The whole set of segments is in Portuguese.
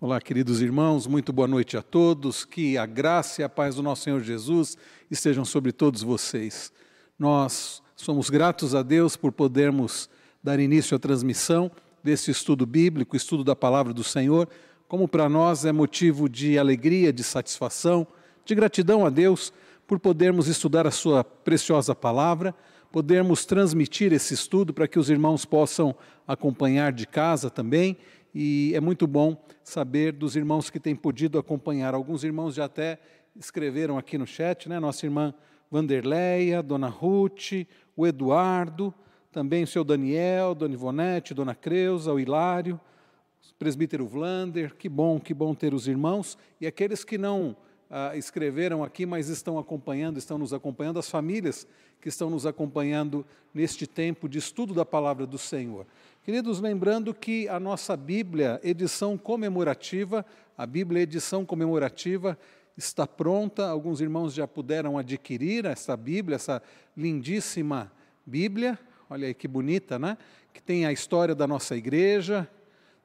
Olá, queridos irmãos, muito boa noite a todos. Que a graça e a paz do nosso Senhor Jesus estejam sobre todos vocês. Nós somos gratos a Deus por podermos dar início à transmissão desse estudo bíblico, estudo da palavra do Senhor, como para nós é motivo de alegria, de satisfação, de gratidão a Deus por podermos estudar a Sua preciosa palavra, podermos transmitir esse estudo para que os irmãos possam acompanhar de casa também e é muito bom saber dos irmãos que têm podido acompanhar. Alguns irmãos já até escreveram aqui no chat, né? Nossa irmã Vanderleia, Dona Ruth, o Eduardo, também o seu Daniel, Dona Ivonete, Dona Creuza, o Hilário, o presbítero Vlander. Que bom, que bom ter os irmãos. E aqueles que não ah, escreveram aqui, mas estão acompanhando, estão nos acompanhando, as famílias que estão nos acompanhando neste tempo de estudo da palavra do Senhor. Queridos, lembrando que a nossa Bíblia, edição comemorativa, a Bíblia edição comemorativa está pronta. Alguns irmãos já puderam adquirir essa Bíblia, essa lindíssima Bíblia. Olha aí que bonita, né? Que tem a história da nossa igreja,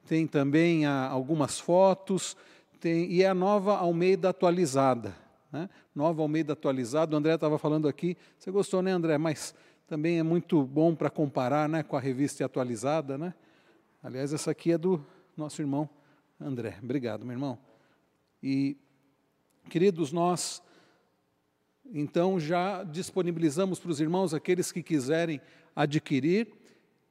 tem também a, algumas fotos, tem, e é a nova Almeida atualizada. Né? Nova Almeida atualizada. O André estava falando aqui. Você gostou, né, André? Mas também é muito bom para comparar né, com a revista atualizada. Né? Aliás, essa aqui é do nosso irmão André. Obrigado, meu irmão. E, queridos, nós então já disponibilizamos para os irmãos aqueles que quiserem adquirir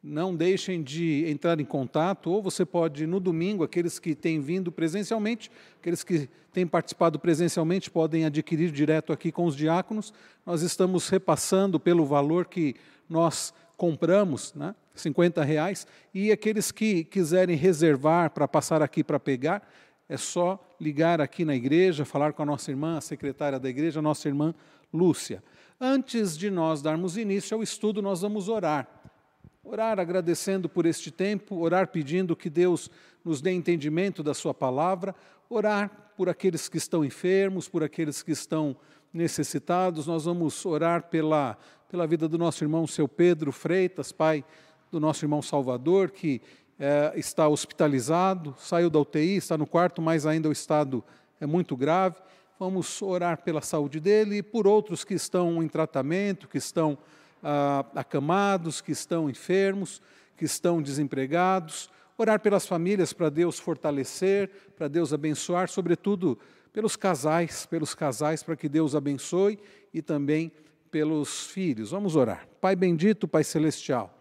não deixem de entrar em contato, ou você pode, no domingo, aqueles que têm vindo presencialmente, aqueles que têm participado presencialmente, podem adquirir direto aqui com os diáconos. Nós estamos repassando pelo valor que nós compramos, né, 50 reais, e aqueles que quiserem reservar para passar aqui para pegar, é só ligar aqui na igreja, falar com a nossa irmã, a secretária da igreja, a nossa irmã Lúcia. Antes de nós darmos início ao estudo, nós vamos orar. Orar agradecendo por este tempo, orar pedindo que Deus nos dê entendimento da Sua palavra, orar por aqueles que estão enfermos, por aqueles que estão necessitados. Nós vamos orar pela, pela vida do nosso irmão, seu Pedro Freitas, pai do nosso irmão Salvador, que é, está hospitalizado, saiu da UTI, está no quarto, mas ainda o estado é muito grave. Vamos orar pela saúde dele e por outros que estão em tratamento, que estão ah, acamados, que estão enfermos, que estão desempregados, orar pelas famílias para Deus fortalecer, para Deus abençoar, sobretudo pelos casais, pelos casais para que Deus abençoe e também pelos filhos. Vamos orar. Pai bendito, Pai celestial,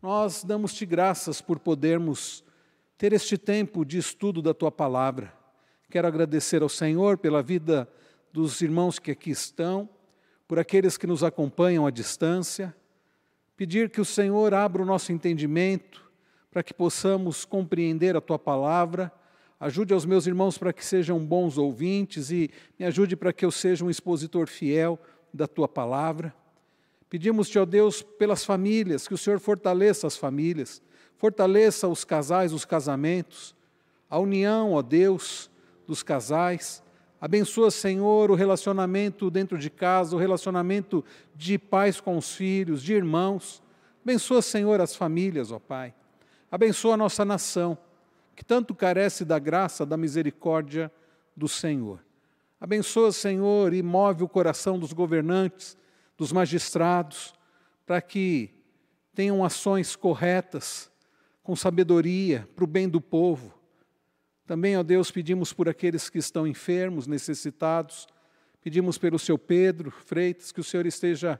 nós damos-te graças por podermos ter este tempo de estudo da tua palavra. Quero agradecer ao Senhor pela vida dos irmãos que aqui estão, por aqueles que nos acompanham à distância, pedir que o Senhor abra o nosso entendimento para que possamos compreender a tua palavra. Ajude aos meus irmãos para que sejam bons ouvintes e me ajude para que eu seja um expositor fiel da tua palavra. Pedimos-te, ó Deus, pelas famílias, que o Senhor fortaleça as famílias, fortaleça os casais, os casamentos, a união, ó Deus, dos casais Abençoa, Senhor, o relacionamento dentro de casa, o relacionamento de pais com os filhos, de irmãos. Abençoa, Senhor, as famílias, ó Pai. Abençoa a nossa nação, que tanto carece da graça, da misericórdia do Senhor. Abençoa, Senhor, e move o coração dos governantes, dos magistrados, para que tenham ações corretas, com sabedoria, para o bem do povo também, ó Deus, pedimos por aqueles que estão enfermos, necessitados, pedimos pelo seu Pedro Freitas, que o Senhor esteja,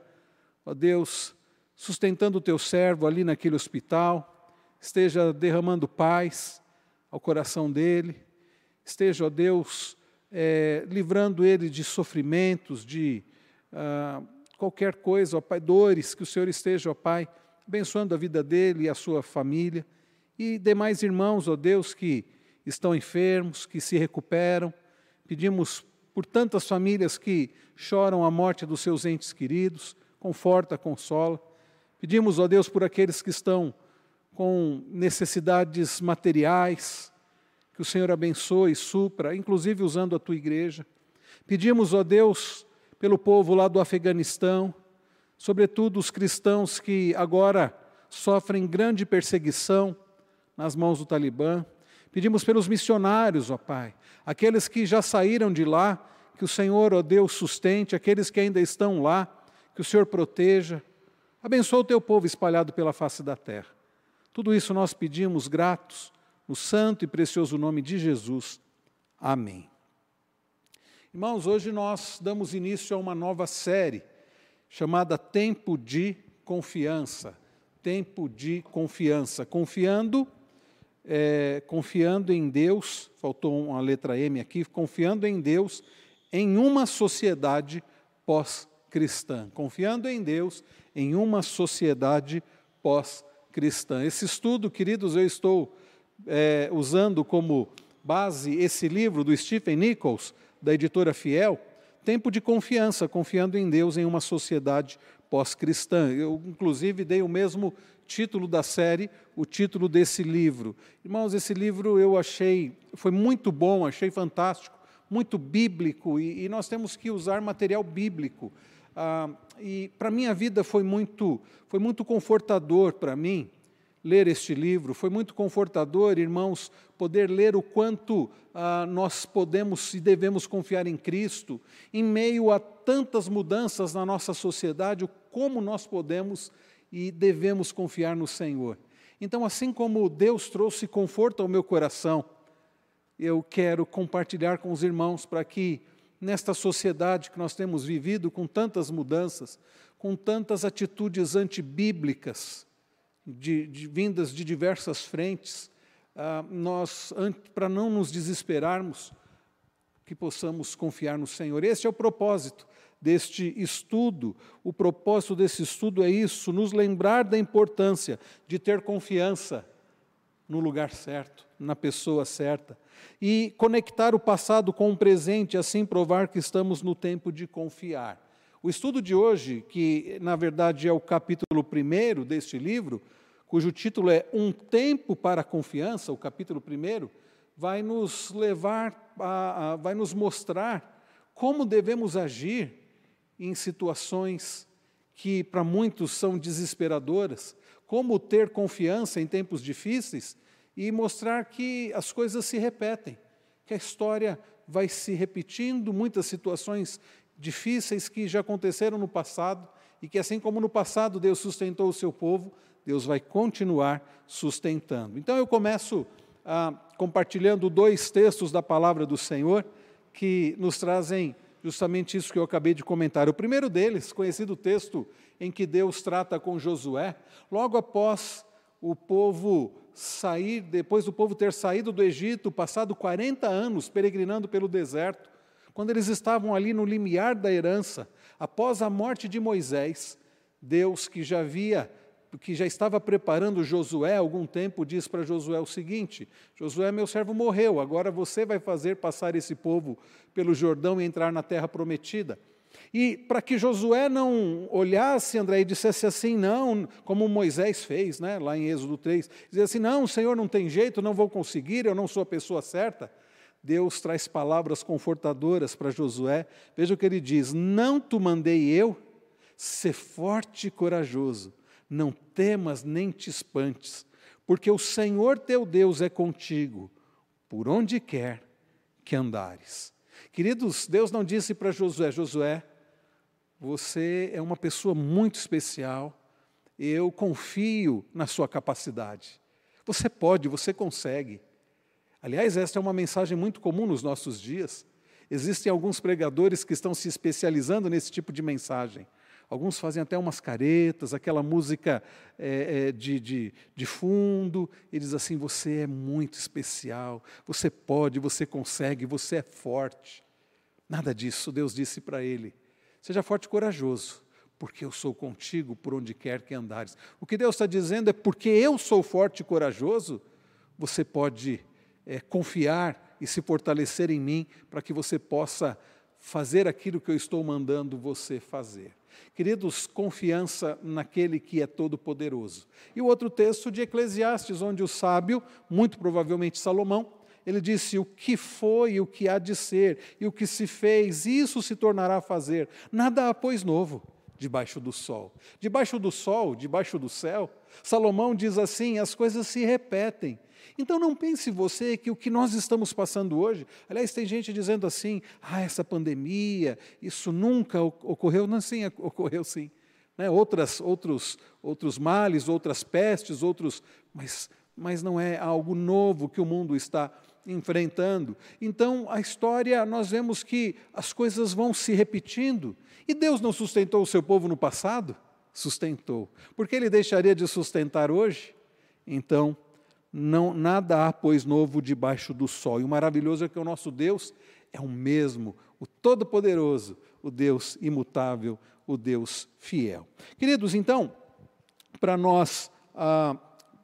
ó Deus, sustentando o teu servo ali naquele hospital, esteja derramando paz ao coração dele, esteja, ó Deus, é, livrando ele de sofrimentos, de ah, qualquer coisa, ó Pai, dores, que o Senhor esteja, ó Pai, abençoando a vida dele e a sua família, e demais irmãos, ó Deus, que estão enfermos, que se recuperam. Pedimos por tantas famílias que choram a morte dos seus entes queridos, conforta, consola. Pedimos, ó Deus, por aqueles que estão com necessidades materiais, que o Senhor abençoe e supra, inclusive usando a tua igreja. Pedimos, ó Deus, pelo povo lá do Afeganistão, sobretudo os cristãos que agora sofrem grande perseguição nas mãos do Talibã. Pedimos pelos missionários, ó Pai, aqueles que já saíram de lá, que o Senhor, ó Deus, sustente, aqueles que ainda estão lá, que o Senhor proteja. Abençoa o teu povo espalhado pela face da terra. Tudo isso nós pedimos gratos, no santo e precioso nome de Jesus. Amém. Irmãos, hoje nós damos início a uma nova série chamada Tempo de Confiança. Tempo de Confiança. Confiando é, confiando em Deus, faltou uma letra M aqui, confiando em Deus em uma sociedade pós-cristã. Confiando em Deus em uma sociedade pós-cristã. Esse estudo, queridos, eu estou é, usando como base esse livro do Stephen Nichols, da editora Fiel, Tempo de Confiança, confiando em Deus em uma sociedade pós-cristã. Eu, inclusive, dei o mesmo título da série, o título desse livro. Irmãos, esse livro eu achei, foi muito bom, achei fantástico, muito bíblico, e, e nós temos que usar material bíblico. Ah, e para minha vida foi muito, foi muito confortador para mim ler este livro, foi muito confortador, irmãos, poder ler o quanto ah, nós podemos e devemos confiar em Cristo, em meio a tantas mudanças na nossa sociedade, como nós podemos e devemos confiar no Senhor. Então, assim como Deus trouxe conforto ao meu coração, eu quero compartilhar com os irmãos para que, nesta sociedade que nós temos vivido, com tantas mudanças, com tantas atitudes antibíblicas, de, de, vindas de diversas frentes, ah, nós, para não nos desesperarmos, que possamos confiar no Senhor. Este é o propósito deste estudo. O propósito desse estudo é isso, nos lembrar da importância de ter confiança no lugar certo, na pessoa certa, e conectar o passado com o presente, assim provar que estamos no tempo de confiar. O estudo de hoje, que na verdade é o capítulo primeiro deste livro, cujo título é Um Tempo para a Confiança, o capítulo primeiro, vai nos levar, a, a, vai nos mostrar como devemos agir em situações que para muitos são desesperadoras, como ter confiança em tempos difíceis e mostrar que as coisas se repetem, que a história vai se repetindo, muitas situações difíceis que já aconteceram no passado e que, assim como no passado Deus sustentou o seu povo, Deus vai continuar sustentando. Então eu começo ah, compartilhando dois textos da palavra do Senhor que nos trazem justamente isso que eu acabei de comentar. O primeiro deles, conhecido texto em que Deus trata com Josué, logo após o povo sair, depois do povo ter saído do Egito, passado 40 anos peregrinando pelo deserto, quando eles estavam ali no limiar da herança, após a morte de Moisés, Deus que já havia que já estava preparando Josué algum tempo, diz para Josué o seguinte: Josué, meu servo morreu, agora você vai fazer passar esse povo pelo Jordão e entrar na terra prometida. E para que Josué não olhasse, André, e dissesse assim, não, como Moisés fez, né, lá em Êxodo 3, dizia assim: não, Senhor não tem jeito, não vou conseguir, eu não sou a pessoa certa. Deus traz palavras confortadoras para Josué. Veja o que ele diz: Não te mandei eu, ser forte e corajoso não temas nem te espantes, porque o Senhor teu Deus é contigo, por onde quer que andares. Queridos, Deus não disse para Josué: Josué, você é uma pessoa muito especial, eu confio na sua capacidade. Você pode, você consegue. Aliás, esta é uma mensagem muito comum nos nossos dias. Existem alguns pregadores que estão se especializando nesse tipo de mensagem. Alguns fazem até umas caretas, aquela música é, é, de, de, de fundo, e diz assim: você é muito especial, você pode, você consegue, você é forte. Nada disso, Deus disse para ele: seja forte e corajoso, porque eu sou contigo por onde quer que andares. O que Deus está dizendo é: porque eu sou forte e corajoso, você pode é, confiar e se fortalecer em mim para que você possa fazer aquilo que eu estou mandando você fazer. Queridos, confiança naquele que é todo-poderoso. E o outro texto de Eclesiastes, onde o sábio, muito provavelmente Salomão, ele disse: O que foi o que há de ser, e o que se fez, isso se tornará a fazer. Nada há, pois, novo debaixo do sol. Debaixo do sol, debaixo do céu, Salomão diz assim: as coisas se repetem. Então não pense você que o que nós estamos passando hoje, aliás, tem gente dizendo assim, ah, essa pandemia, isso nunca ocorreu, não, sim, ocorreu sim. Né? Outras, outros, outros males, outras pestes, outros, mas, mas não é algo novo que o mundo está enfrentando. Então, a história, nós vemos que as coisas vão se repetindo. E Deus não sustentou o seu povo no passado? Sustentou. Por que ele deixaria de sustentar hoje? Então, não nada há, pois, novo debaixo do sol. E o maravilhoso é que o nosso Deus é o mesmo, o Todo-Poderoso, o Deus imutável, o Deus fiel. Queridos, então, para nós ah,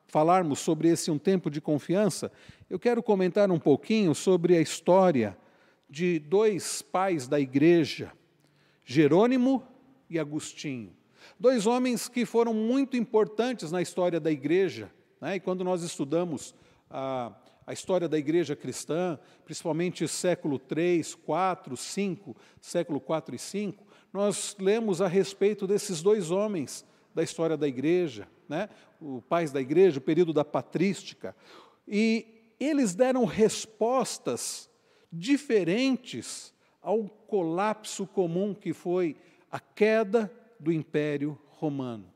falarmos sobre esse um tempo de confiança, eu quero comentar um pouquinho sobre a história de dois pais da igreja, Jerônimo e Agostinho. Dois homens que foram muito importantes na história da igreja né? E quando nós estudamos a, a história da igreja cristã, principalmente século 3, 4, 5, século 4 e 5, nós lemos a respeito desses dois homens da história da igreja, né? o pais da igreja, o período da patrística, e eles deram respostas diferentes ao colapso comum que foi a queda do Império Romano.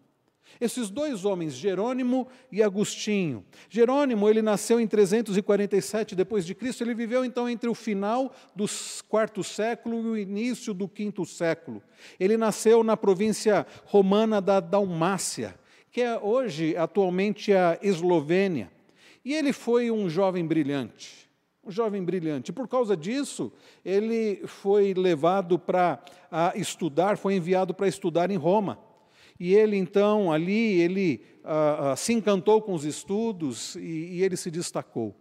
Esses dois homens, Jerônimo e Agostinho. Jerônimo, ele nasceu em 347 depois de Cristo, ele viveu então entre o final do quarto século e o início do quinto século. Ele nasceu na província romana da Dalmácia, que é hoje atualmente a Eslovênia. E ele foi um jovem brilhante um jovem brilhante. Por causa disso, ele foi levado para estudar, foi enviado para estudar em Roma. E ele então ali ele ah, ah, se encantou com os estudos e, e, ele se destacou.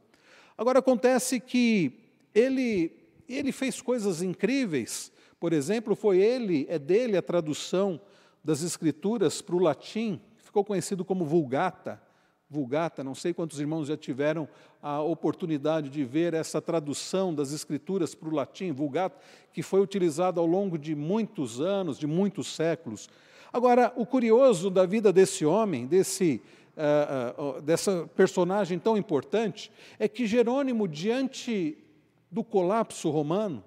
Agora acontece que ele ele fez coisas incríveis. Por exemplo, foi ele é dele a tradução das escrituras para o latim, ficou conhecido como Vulgata. Vulgata, não sei quantos irmãos já tiveram a oportunidade de ver essa tradução das Escrituras para o latim, Vulgata, que foi utilizada ao longo de muitos anos, de muitos séculos. Agora, o curioso da vida desse homem, desse, uh, uh, dessa personagem tão importante, é que Jerônimo, diante do colapso romano,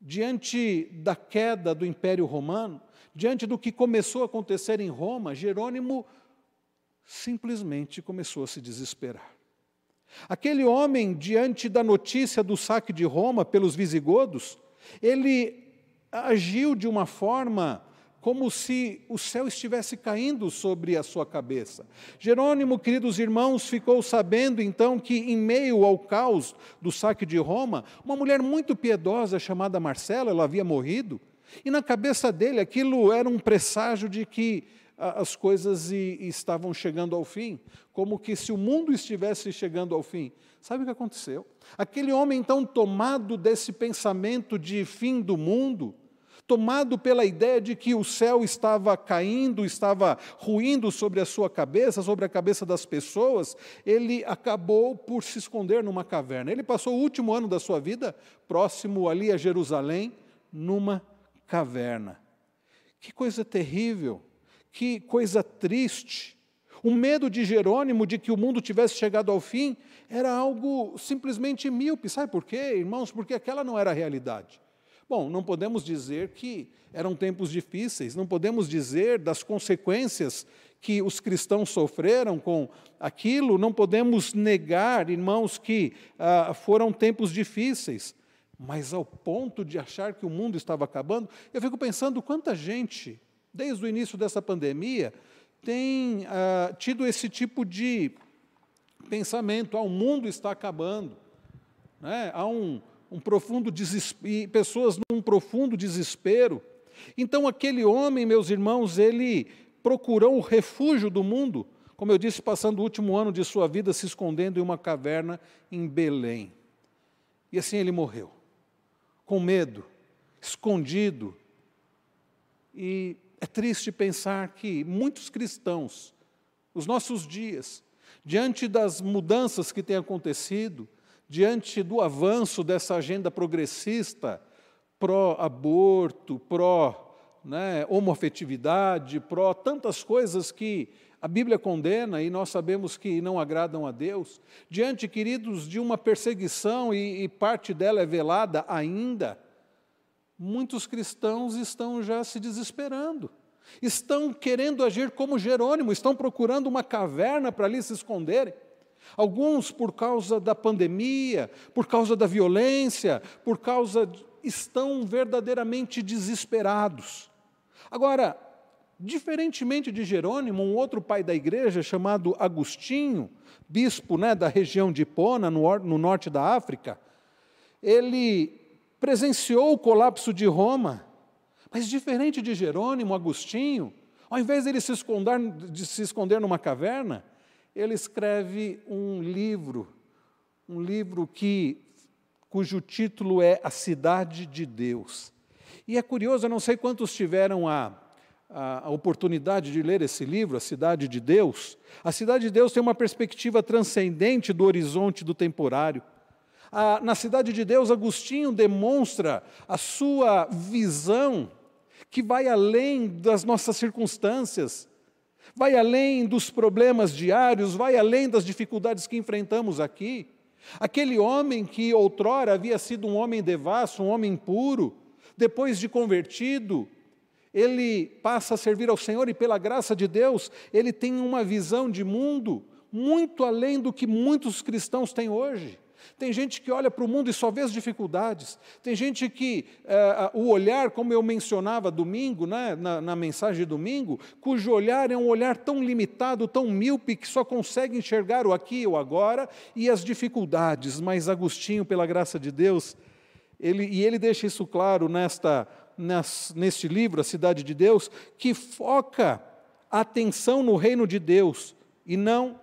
diante da queda do Império Romano, diante do que começou a acontecer em Roma, Jerônimo simplesmente começou a se desesperar. Aquele homem, diante da notícia do saque de Roma pelos visigodos, ele agiu de uma forma como se o céu estivesse caindo sobre a sua cabeça. Jerônimo, queridos irmãos, ficou sabendo então que, em meio ao caos do saque de Roma, uma mulher muito piedosa chamada Marcela, ela havia morrido, e na cabeça dele aquilo era um presságio de que as coisas estavam chegando ao fim, como que se o mundo estivesse chegando ao fim. Sabe o que aconteceu? Aquele homem, então, tomado desse pensamento de fim do mundo, tomado pela ideia de que o céu estava caindo, estava ruindo sobre a sua cabeça, sobre a cabeça das pessoas, ele acabou por se esconder numa caverna. Ele passou o último ano da sua vida próximo ali a Jerusalém, numa caverna. Que coisa terrível, que coisa triste. O medo de Jerônimo de que o mundo tivesse chegado ao fim era algo simplesmente míope. Sabe por quê, irmãos? Porque aquela não era a realidade. Bom, não podemos dizer que eram tempos difíceis, não podemos dizer das consequências que os cristãos sofreram com aquilo, não podemos negar, irmãos, que ah, foram tempos difíceis, mas ao ponto de achar que o mundo estava acabando, eu fico pensando quanta gente, desde o início dessa pandemia, tem ah, tido esse tipo de pensamento: ah, o mundo está acabando. Né? Há um, um profundo e pessoas num profundo desespero. Então aquele homem, meus irmãos, ele procurou o refúgio do mundo, como eu disse, passando o último ano de sua vida se escondendo em uma caverna em Belém. E assim ele morreu, com medo, escondido. E é triste pensar que muitos cristãos, os nossos dias, diante das mudanças que têm acontecido, diante do avanço dessa agenda progressista, pró-aborto, pró-homoafetividade, né, pró tantas coisas que a Bíblia condena e nós sabemos que não agradam a Deus, diante, queridos, de uma perseguição e, e parte dela é velada ainda, muitos cristãos estão já se desesperando, estão querendo agir como Jerônimo, estão procurando uma caverna para ali se esconderem. Alguns, por causa da pandemia, por causa da violência, por causa. Estão verdadeiramente desesperados. Agora, diferentemente de Jerônimo, um outro pai da igreja chamado Agostinho, bispo né, da região de Hipona, no, no norte da África, ele presenciou o colapso de Roma, mas diferente de Jerônimo, Agostinho, ao invés de ele se esconder, de se esconder numa caverna, ele escreve um livro, um livro que cujo título é A Cidade de Deus. E é curioso, eu não sei quantos tiveram a, a, oportunidade de ler esse livro, A Cidade de Deus. A Cidade de Deus tem uma perspectiva transcendente do horizonte do temporário. A, na Cidade de Deus, Agostinho demonstra a sua visão que vai além das nossas circunstâncias, vai além dos problemas diários, vai além das dificuldades que enfrentamos aqui. Aquele homem que outrora havia sido um homem devasso, um homem puro, depois de convertido, ele passa a servir ao Senhor e, pela graça de Deus, ele tem uma visão de mundo muito além do que muitos cristãos têm hoje. Tem gente que olha para o mundo e só vê as dificuldades. Tem gente que é, o olhar, como eu mencionava domingo, né, na, na mensagem de domingo, cujo olhar é um olhar tão limitado, tão míope, que só consegue enxergar o aqui e o agora e as dificuldades. Mas Agostinho, pela graça de Deus, ele, e ele deixa isso claro nesta, neste livro, A Cidade de Deus, que foca a atenção no reino de Deus e não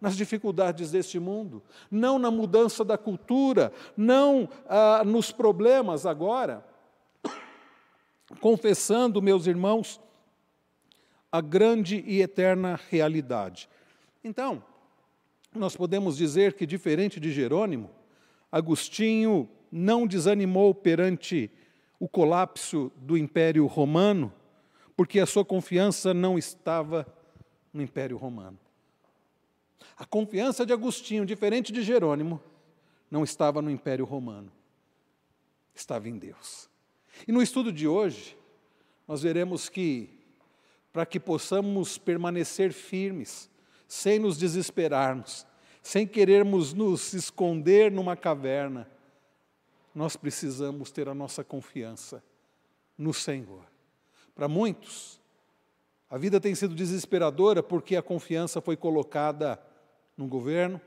nas dificuldades deste mundo, não na mudança da cultura, não ah, nos problemas agora. Confessando, meus irmãos, a grande e eterna realidade. Então, nós podemos dizer que, diferente de Jerônimo, Agostinho não desanimou perante o colapso do Império Romano, porque a sua confiança não estava no Império Romano. A confiança de Agostinho, diferente de Jerônimo, não estava no Império Romano, estava em Deus. E no estudo de hoje, nós veremos que, para que possamos permanecer firmes, sem nos desesperarmos, sem querermos nos esconder numa caverna, nós precisamos ter a nossa confiança no Senhor. Para muitos, a vida tem sido desesperadora porque a confiança foi colocada no governo,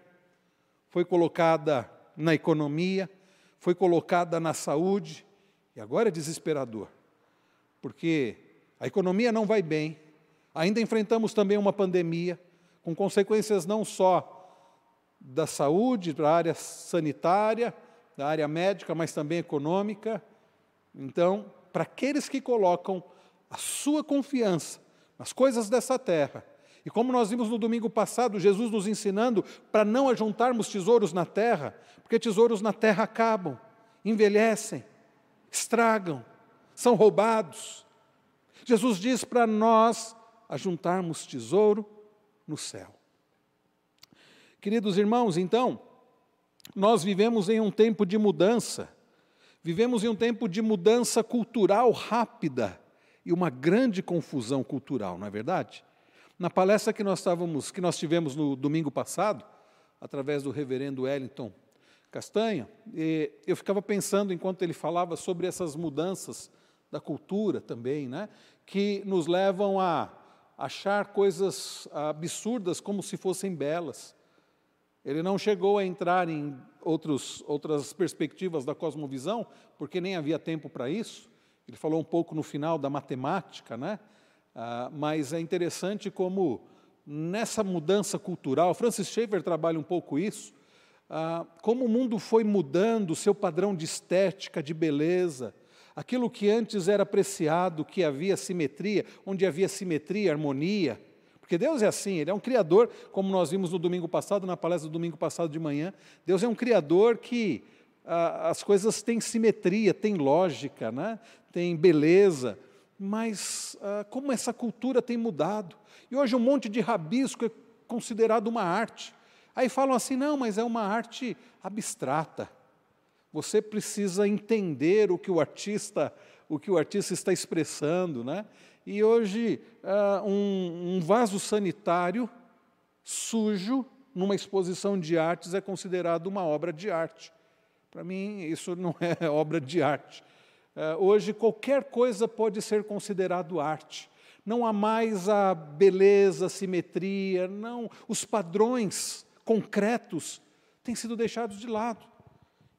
foi colocada na economia, foi colocada na saúde, e agora é desesperador, porque a economia não vai bem, ainda enfrentamos também uma pandemia, com consequências não só da saúde, da área sanitária, da área médica, mas também econômica. Então, para aqueles que colocam a sua confiança nas coisas dessa terra, e como nós vimos no domingo passado, Jesus nos ensinando para não ajuntarmos tesouros na terra, porque tesouros na terra acabam, envelhecem, estragam, são roubados. Jesus diz para nós ajuntarmos tesouro no céu. Queridos irmãos, então, nós vivemos em um tempo de mudança, vivemos em um tempo de mudança cultural rápida e uma grande confusão cultural, não é verdade? Na palestra que nós estávamos, que nós tivemos no domingo passado, através do reverendo Wellington Castanha, eu ficava pensando enquanto ele falava sobre essas mudanças da cultura também, né, que nos levam a achar coisas absurdas como se fossem belas. Ele não chegou a entrar em outros, outras perspectivas da cosmovisão, porque nem havia tempo para isso. Ele falou um pouco no final da matemática, né? Ah, mas é interessante como nessa mudança cultural, Francis Schaeffer trabalha um pouco isso, ah, como o mundo foi mudando o seu padrão de estética, de beleza, aquilo que antes era apreciado, que havia simetria, onde havia simetria, harmonia, porque Deus é assim, Ele é um Criador, como nós vimos no domingo passado, na palestra do domingo passado de manhã, Deus é um Criador que ah, as coisas têm simetria, têm lógica, né? tem beleza, mas ah, como essa cultura tem mudado. E hoje um monte de rabisco é considerado uma arte. Aí falam assim: não, mas é uma arte abstrata. Você precisa entender o que o artista, o que o artista está expressando, né? E hoje uh, um, um vaso sanitário sujo numa exposição de artes é considerado uma obra de arte. Para mim, isso não é obra de arte. Uh, hoje, qualquer coisa pode ser considerado arte. Não há mais a beleza, a simetria, não. Os padrões concretos têm sido deixados de lado.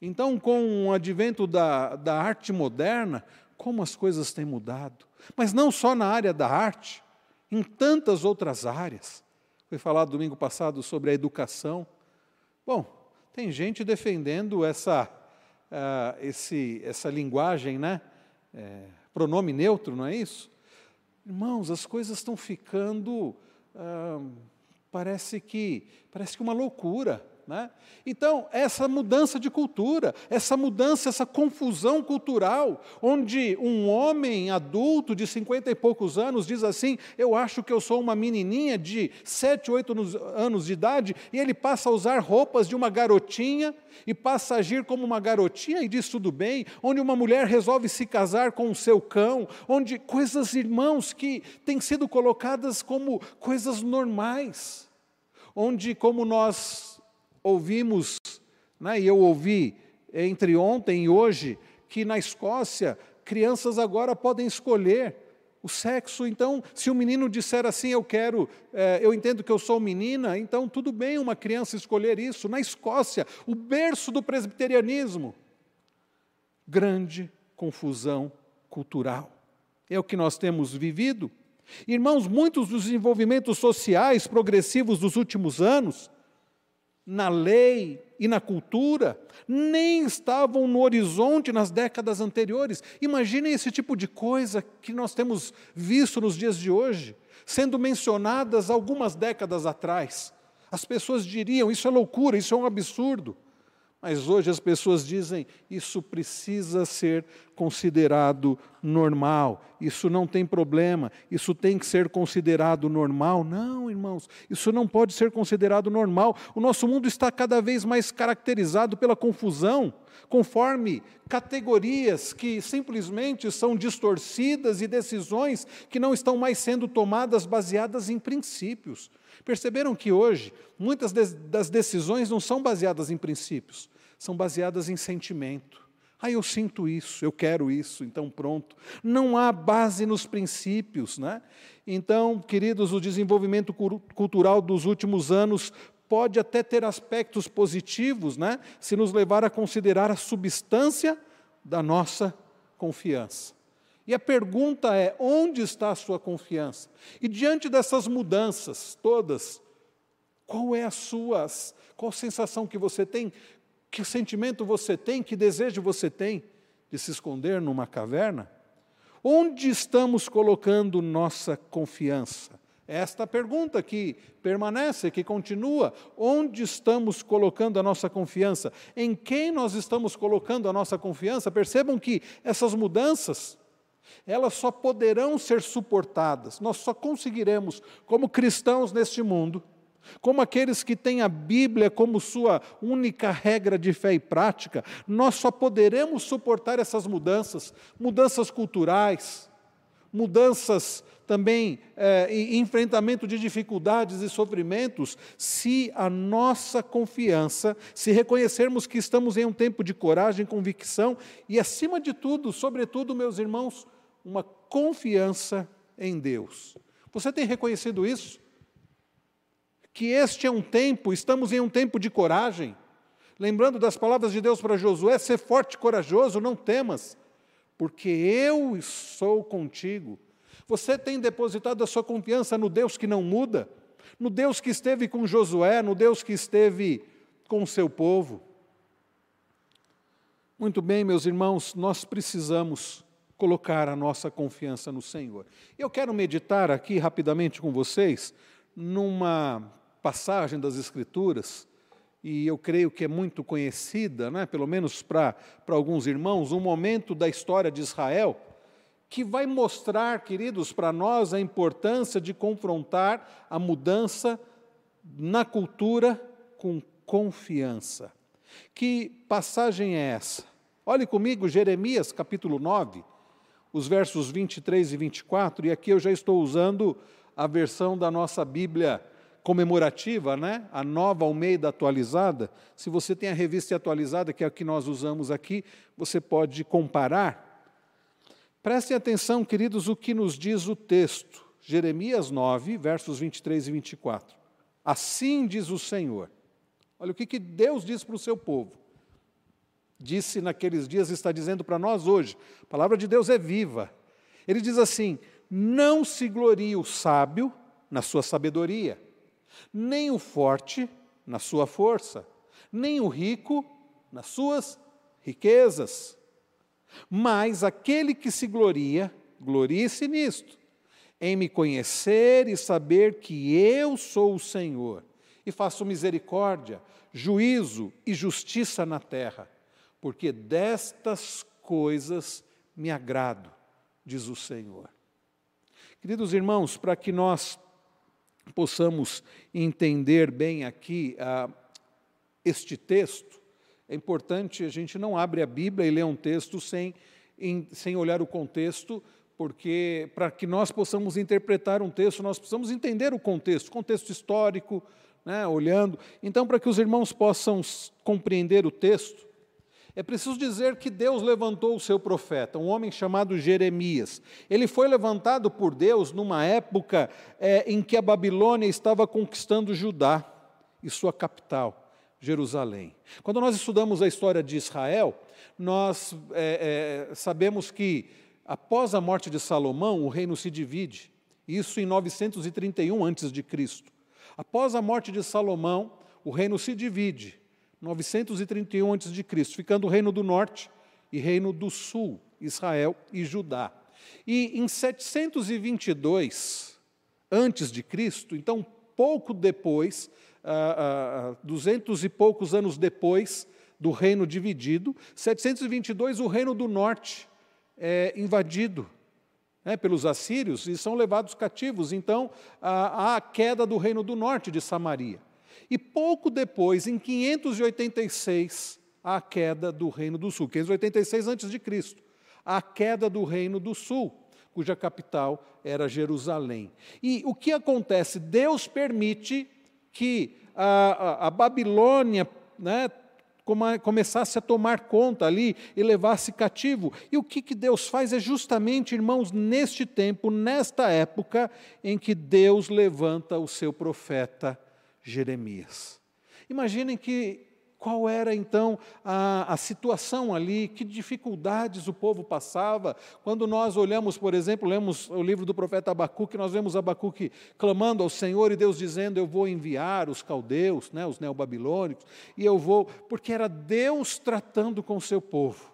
Então, com o advento da, da arte moderna, como as coisas têm mudado. Mas não só na área da arte, em tantas outras áreas. Foi falado domingo passado sobre a educação. Bom, tem gente defendendo essa, uh, esse, essa linguagem, né? É, pronome neutro, não é isso? Irmãos, as coisas estão ficando, uh, parece que, parece que uma loucura. Né? Então, essa mudança de cultura, essa mudança, essa confusão cultural, onde um homem adulto de cinquenta e poucos anos diz assim: Eu acho que eu sou uma menininha de sete, oito anos de idade, e ele passa a usar roupas de uma garotinha e passa a agir como uma garotinha e diz tudo bem, onde uma mulher resolve se casar com o seu cão, onde coisas, irmãos, que têm sido colocadas como coisas normais, onde, como nós ouvimos, né, e eu ouvi entre ontem e hoje, que na Escócia crianças agora podem escolher o sexo. Então, se o menino disser assim, eu quero, é, eu entendo que eu sou menina, então tudo bem uma criança escolher isso. Na Escócia, o berço do presbiterianismo. Grande confusão cultural. É o que nós temos vivido. Irmãos, muitos dos desenvolvimentos sociais progressivos dos últimos anos na lei e na cultura, nem estavam no horizonte nas décadas anteriores. Imaginem esse tipo de coisa que nós temos visto nos dias de hoje, sendo mencionadas algumas décadas atrás. As pessoas diriam: isso é loucura, isso é um absurdo. Mas hoje as pessoas dizem: isso precisa ser considerado normal, isso não tem problema, isso tem que ser considerado normal. Não, irmãos, isso não pode ser considerado normal. O nosso mundo está cada vez mais caracterizado pela confusão, conforme categorias que simplesmente são distorcidas e decisões que não estão mais sendo tomadas baseadas em princípios. Perceberam que hoje muitas das decisões não são baseadas em princípios, são baseadas em sentimento. Ah, eu sinto isso, eu quero isso, então pronto. Não há base nos princípios, né? Então, queridos, o desenvolvimento cultural dos últimos anos pode até ter aspectos positivos, né? Se nos levar a considerar a substância da nossa confiança. E a pergunta é: onde está a sua confiança? E diante dessas mudanças todas, qual é a sua, qual sensação que você tem? Que sentimento você tem? Que desejo você tem de se esconder numa caverna? Onde estamos colocando nossa confiança? Esta pergunta que permanece, que continua. Onde estamos colocando a nossa confiança? Em quem nós estamos colocando a nossa confiança? Percebam que essas mudanças, elas só poderão ser suportadas, nós só conseguiremos, como cristãos neste mundo, como aqueles que têm a Bíblia como sua única regra de fé e prática, nós só poderemos suportar essas mudanças, mudanças culturais, mudanças também, é, enfrentamento de dificuldades e sofrimentos, se a nossa confiança, se reconhecermos que estamos em um tempo de coragem, convicção e, acima de tudo, sobretudo, meus irmãos, uma confiança em Deus. Você tem reconhecido isso? que este é um tempo, estamos em um tempo de coragem. Lembrando das palavras de Deus para Josué: ser forte e corajoso, não temas, porque eu sou contigo. Você tem depositado a sua confiança no Deus que não muda, no Deus que esteve com Josué, no Deus que esteve com o seu povo. Muito bem, meus irmãos, nós precisamos colocar a nossa confiança no Senhor. Eu quero meditar aqui rapidamente com vocês numa passagem das Escrituras, e eu creio que é muito conhecida, né, pelo menos para alguns irmãos, um momento da história de Israel que vai mostrar, queridos, para nós a importância de confrontar a mudança na cultura com confiança. Que passagem é essa? Olhe comigo Jeremias capítulo 9, os versos 23 e 24, e aqui eu já estou usando a versão da nossa Bíblia comemorativa, né? a nova Almeida atualizada. Se você tem a revista atualizada, que é a que nós usamos aqui, você pode comparar. Prestem atenção, queridos, o que nos diz o texto. Jeremias 9, versos 23 e 24. Assim diz o Senhor. Olha o que, que Deus diz para o seu povo. Disse naqueles dias, está dizendo para nós hoje. A palavra de Deus é viva. Ele diz assim: Não se glorie o sábio na sua sabedoria, nem o forte na sua força, nem o rico nas suas riquezas. Mas aquele que se gloria, glorie-se nisto, em me conhecer e saber que eu sou o Senhor, e faço misericórdia, juízo e justiça na terra, porque destas coisas me agrado, diz o Senhor. Queridos irmãos, para que nós possamos entender bem aqui ah, este texto, é importante a gente não abre a Bíblia e lê um texto sem, em, sem olhar o contexto, porque para que nós possamos interpretar um texto, nós precisamos entender o contexto, contexto histórico, né, olhando. Então, para que os irmãos possam compreender o texto, é preciso dizer que Deus levantou o seu profeta, um homem chamado Jeremias. Ele foi levantado por Deus numa época é, em que a Babilônia estava conquistando Judá e sua capital, Jerusalém. Quando nós estudamos a história de Israel, nós é, é, sabemos que após a morte de Salomão, o reino se divide. Isso em 931 a.C. Após a morte de Salomão, o reino se divide. 931 a.C., ficando o reino do norte e reino do sul, Israel e Judá. E em 722 antes de Cristo, então pouco depois, ah, ah, 200 e poucos anos depois do reino dividido, 722 o reino do norte é invadido né, pelos assírios e são levados cativos. Então há a queda do reino do norte de Samaria. E pouco depois, em 586, a queda do Reino do Sul, 586 a.C., a queda do Reino do Sul, cuja capital era Jerusalém. E o que acontece? Deus permite que a, a, a Babilônia né, começasse a tomar conta ali e levasse cativo. E o que, que Deus faz é justamente, irmãos, neste tempo, nesta época, em que Deus levanta o seu profeta Jeremias. Imaginem que qual era então a, a, situação ali, que dificuldades o povo passava. Quando nós olhamos, por exemplo, lemos o livro do profeta Abacuque, nós vemos Abacuque clamando ao Senhor e Deus dizendo: Eu vou enviar os caldeus, né, os neobabilônicos, e eu vou, porque era Deus tratando com o seu povo.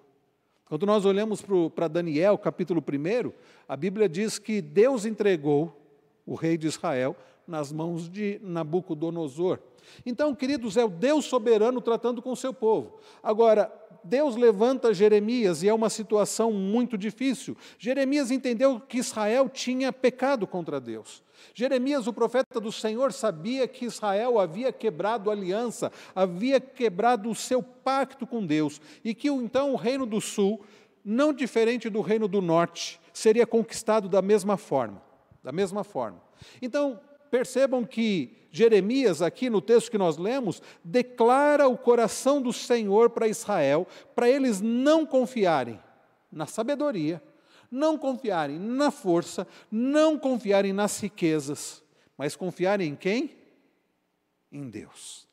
Quando nós olhamos para Daniel, capítulo 1, a Bíblia diz que Deus entregou o rei de Israel nas mãos de Nabucodonosor. Então, queridos, é o Deus soberano tratando com o seu povo. Agora, Deus levanta Jeremias e é uma situação muito difícil. Jeremias entendeu que Israel tinha pecado contra Deus. Jeremias, o profeta do Senhor, sabia que Israel havia quebrado a aliança, havia quebrado o seu pacto com Deus e que então o reino do sul, não diferente do reino do norte, seria conquistado da mesma forma, da mesma forma. Então, Percebam que Jeremias, aqui no texto que nós lemos, declara o coração do Senhor para Israel, para eles não confiarem na sabedoria, não confiarem na força, não confiarem nas riquezas, mas confiarem em quem? Em Deus.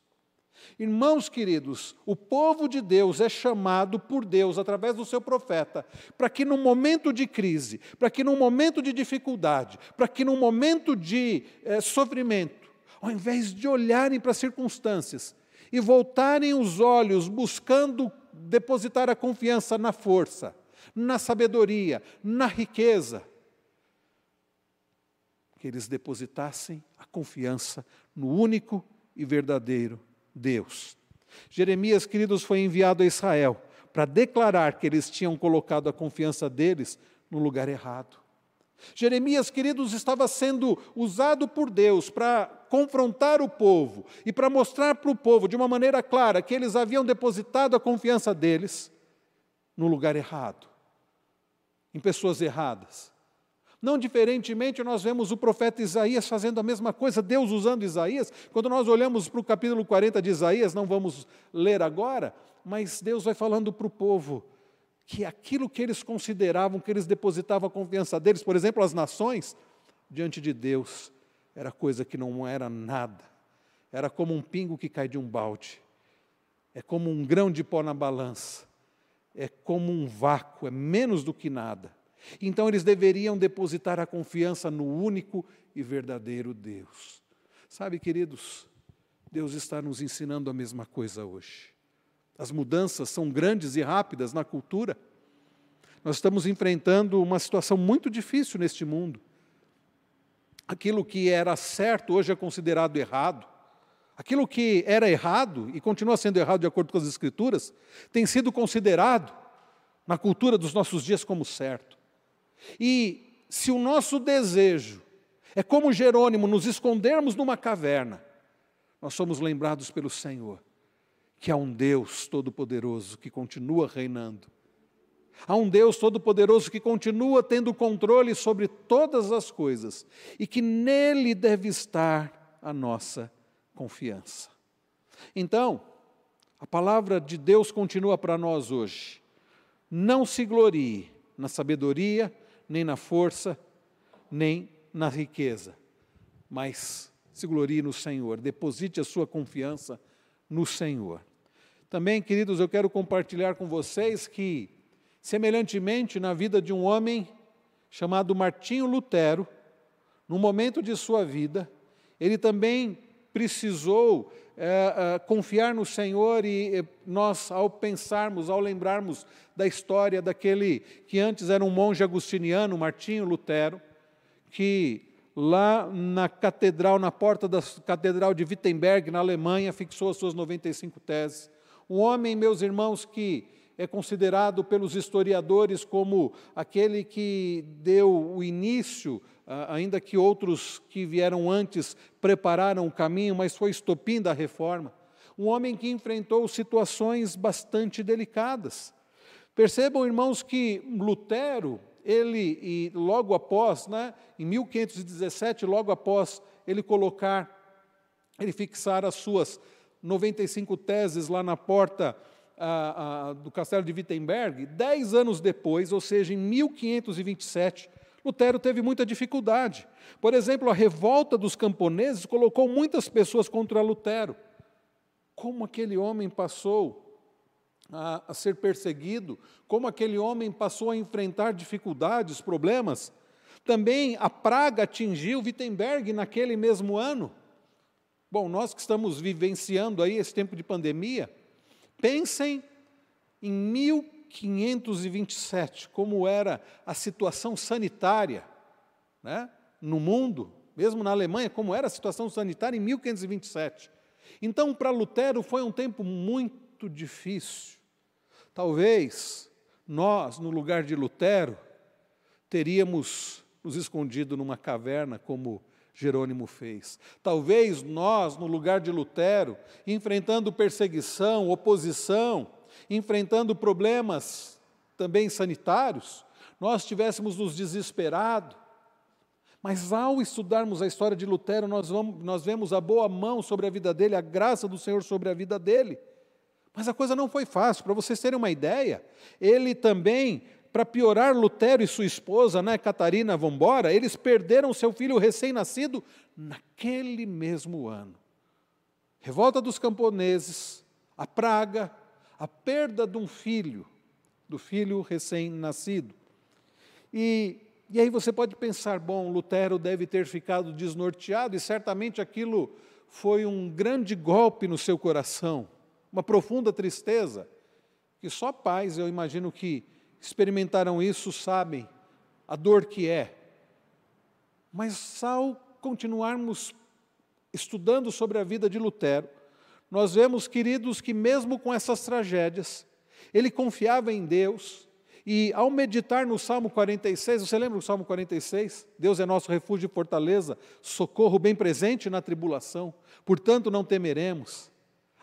Irmãos queridos, o povo de Deus é chamado por Deus, através do seu profeta, para que num momento de crise, para que num momento de dificuldade, para que num momento de é, sofrimento, ao invés de olharem para as circunstâncias e voltarem os olhos buscando depositar a confiança na força, na sabedoria, na riqueza, que eles depositassem a confiança no único e verdadeiro Deus. Jeremias, queridos, foi enviado a Israel para declarar que eles tinham colocado a confiança deles no lugar errado. Jeremias, queridos, estava sendo usado por Deus para confrontar o povo e para mostrar para o povo de uma maneira clara que eles haviam depositado a confiança deles no lugar errado, em pessoas erradas. Não diferentemente, nós vemos o profeta Isaías fazendo a mesma coisa, Deus usando Isaías. Quando nós olhamos para o capítulo 40 de Isaías, não vamos ler agora, mas Deus vai falando para o povo que aquilo que eles consideravam, que eles depositavam a confiança deles, por exemplo, as nações, diante de Deus, era coisa que não era nada. Era como um pingo que cai de um balde. É como um grão de pó na balança. É como um vácuo, é menos do que nada. Então eles deveriam depositar a confiança no único e verdadeiro Deus. Sabe, queridos, Deus está nos ensinando a mesma coisa hoje. As mudanças são grandes e rápidas na cultura. Nós estamos enfrentando uma situação muito difícil neste mundo. Aquilo que era certo hoje é considerado errado. Aquilo que era errado e continua sendo errado de acordo com as Escrituras, tem sido considerado na cultura dos nossos dias como certo. E se o nosso desejo é como Jerônimo nos escondermos numa caverna, nós somos lembrados pelo Senhor que há um Deus todo-poderoso que continua reinando. Há um Deus todo-poderoso que continua tendo controle sobre todas as coisas e que nele deve estar a nossa confiança. Então, a palavra de Deus continua para nós hoje. Não se glorie na sabedoria, nem na força, nem na riqueza, mas se glorie no Senhor. Deposite a sua confiança no Senhor. Também, queridos, eu quero compartilhar com vocês que, semelhantemente na vida de um homem chamado Martinho Lutero, no momento de sua vida, ele também precisou é, é, confiar no Senhor e nós, ao pensarmos, ao lembrarmos da história daquele que antes era um monge agustiniano, Martinho Lutero, que lá na catedral, na porta da catedral de Wittenberg, na Alemanha, fixou as suas 95 teses. Um homem, meus irmãos, que é considerado pelos historiadores como aquele que deu o início, ainda que outros que vieram antes prepararam o caminho, mas foi estopim da reforma. Um homem que enfrentou situações bastante delicadas. Percebam, irmãos, que Lutero, ele, e logo após, né, em 1517, logo após ele colocar, ele fixar as suas 95 teses lá na porta ah, ah, do castelo de Wittenberg, dez anos depois, ou seja, em 1527, Lutero teve muita dificuldade. Por exemplo, a revolta dos camponeses colocou muitas pessoas contra Lutero. Como aquele homem passou a, a ser perseguido, como aquele homem passou a enfrentar dificuldades, problemas. Também a praga atingiu Wittenberg naquele mesmo ano. Bom, nós que estamos vivenciando aí esse tempo de pandemia, pensem em 1527, como era a situação sanitária né, no mundo, mesmo na Alemanha, como era a situação sanitária em 1527. Então, para Lutero foi um tempo muito difícil. Talvez nós, no lugar de Lutero, teríamos nos escondido numa caverna, como Jerônimo fez. Talvez nós, no lugar de Lutero, enfrentando perseguição, oposição, enfrentando problemas também sanitários, nós tivéssemos nos desesperado. Mas ao estudarmos a história de Lutero, nós, vamos, nós vemos a boa mão sobre a vida dele, a graça do Senhor sobre a vida dele. Mas a coisa não foi fácil. Para vocês terem uma ideia, ele também, para piorar Lutero e sua esposa, né, Catarina Vambora, eles perderam seu filho recém-nascido naquele mesmo ano. Revolta dos camponeses, a praga, a perda de um filho, do filho recém-nascido. E, e aí você pode pensar, bom, Lutero deve ter ficado desnorteado, e certamente aquilo foi um grande golpe no seu coração uma profunda tristeza, que só pais, eu imagino que experimentaram isso, sabem a dor que é. Mas ao continuarmos estudando sobre a vida de Lutero, nós vemos, queridos, que mesmo com essas tragédias, ele confiava em Deus E ao meditar no Salmo 46, você lembra do Salmo 46? Deus é nosso refúgio e fortaleza, socorro bem presente na tribulação, portanto não temeremos.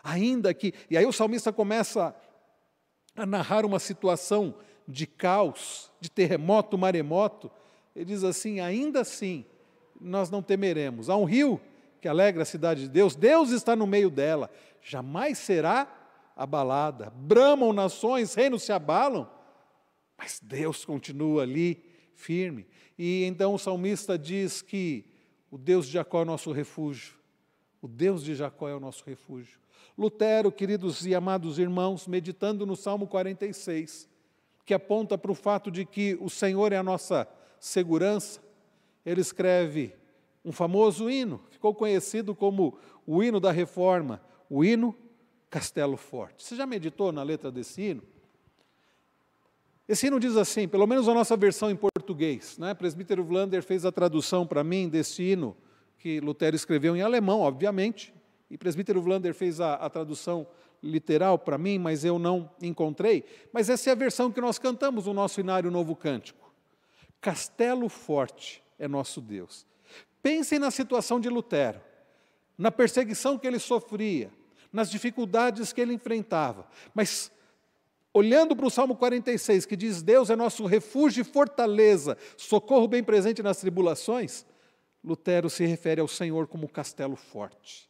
Ainda que. E aí o salmista começa a narrar uma situação de caos, de terremoto, maremoto. Ele diz assim: ainda assim, nós não temeremos. Há um rio que alegra a cidade de Deus, Deus está no meio dela, jamais será abalada. Bramam nações, reinos se abalam, mas Deus continua ali firme. E então o salmista diz que o Deus de Jacó é o nosso refúgio. O Deus de Jacó é o nosso refúgio. Lutero, queridos e amados irmãos, meditando no Salmo 46, que aponta para o fato de que o Senhor é a nossa segurança, ele escreve um famoso hino, ficou conhecido como o hino da reforma, o hino Castelo Forte. Você já meditou na letra desse hino? Esse hino diz assim, pelo menos a nossa versão em português, né? Presbítero Vlander fez a tradução para mim desse hino que Lutero escreveu em alemão, obviamente, e presbítero Vlander fez a, a tradução literal para mim, mas eu não encontrei. Mas essa é a versão que nós cantamos no nosso inário Novo Cântico. Castelo Forte é nosso Deus. Pensem na situação de Lutero, na perseguição que ele sofria, nas dificuldades que ele enfrentava. Mas, olhando para o Salmo 46, que diz: Deus é nosso refúgio e fortaleza, socorro bem presente nas tribulações, Lutero se refere ao Senhor como castelo forte,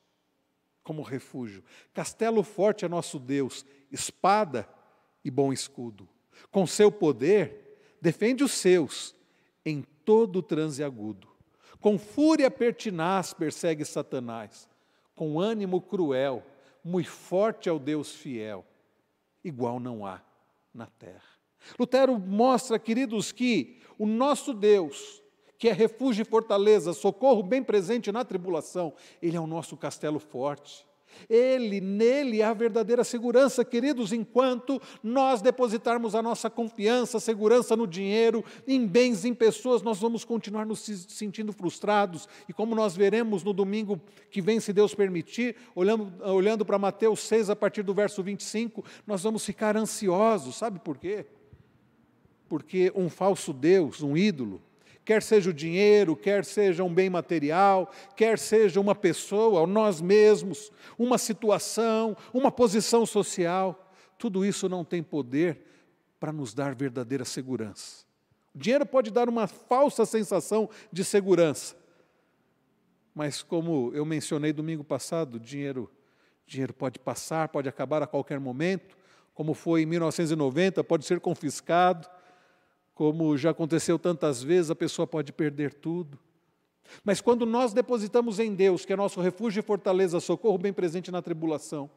como refúgio. Castelo forte é nosso Deus, espada e bom escudo. Com seu poder, defende os seus em todo transe agudo. Com fúria pertinaz persegue Satanás, com ânimo cruel, muito forte é o Deus fiel, igual não há na terra. Lutero mostra, queridos, que o nosso Deus, que é refúgio e fortaleza, socorro bem presente na tribulação, ele é o nosso castelo forte. Ele, nele, há verdadeira segurança, queridos, enquanto nós depositarmos a nossa confiança, segurança no dinheiro, em bens, em pessoas, nós vamos continuar nos sentindo frustrados. E como nós veremos no domingo que vem, se Deus permitir, olhando, olhando para Mateus 6, a partir do verso 25, nós vamos ficar ansiosos. Sabe por quê? Porque um falso Deus, um ídolo, quer seja o dinheiro, quer seja um bem material, quer seja uma pessoa, nós mesmos, uma situação, uma posição social, tudo isso não tem poder para nos dar verdadeira segurança. O dinheiro pode dar uma falsa sensação de segurança, mas como eu mencionei domingo passado, dinheiro, dinheiro pode passar, pode acabar a qualquer momento, como foi em 1990, pode ser confiscado, como já aconteceu tantas vezes, a pessoa pode perder tudo. Mas quando nós depositamos em Deus, que é nosso refúgio e fortaleza, socorro bem presente na tribulação,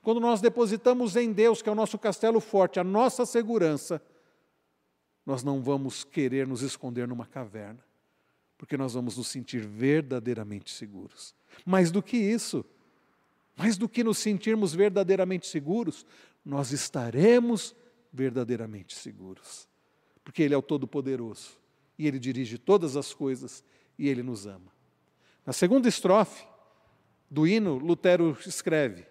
quando nós depositamos em Deus, que é o nosso castelo forte, a nossa segurança, nós não vamos querer nos esconder numa caverna, porque nós vamos nos sentir verdadeiramente seguros. Mais do que isso, mais do que nos sentirmos verdadeiramente seguros, nós estaremos verdadeiramente seguros porque Ele é o Todo-Poderoso e Ele dirige todas as coisas e Ele nos ama. Na segunda estrofe do hino, Lutero escreve: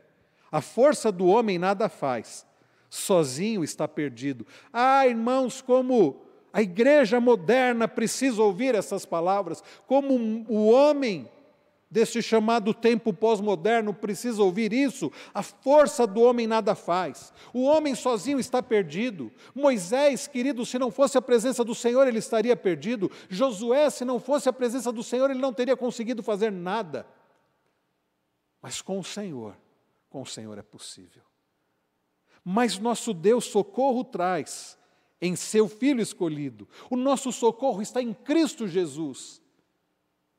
A força do homem nada faz, sozinho está perdido. Ah, irmãos, como a igreja moderna precisa ouvir essas palavras, como o homem deste chamado tempo pós-moderno precisa ouvir isso. A força do homem nada faz. O homem sozinho está perdido. Moisés, querido, se não fosse a presença do Senhor, ele estaria perdido. Josué, se não fosse a presença do Senhor, ele não teria conseguido fazer nada. Mas com o Senhor, com o Senhor é possível. Mas nosso Deus socorro traz em seu Filho escolhido. O nosso socorro está em Cristo Jesus.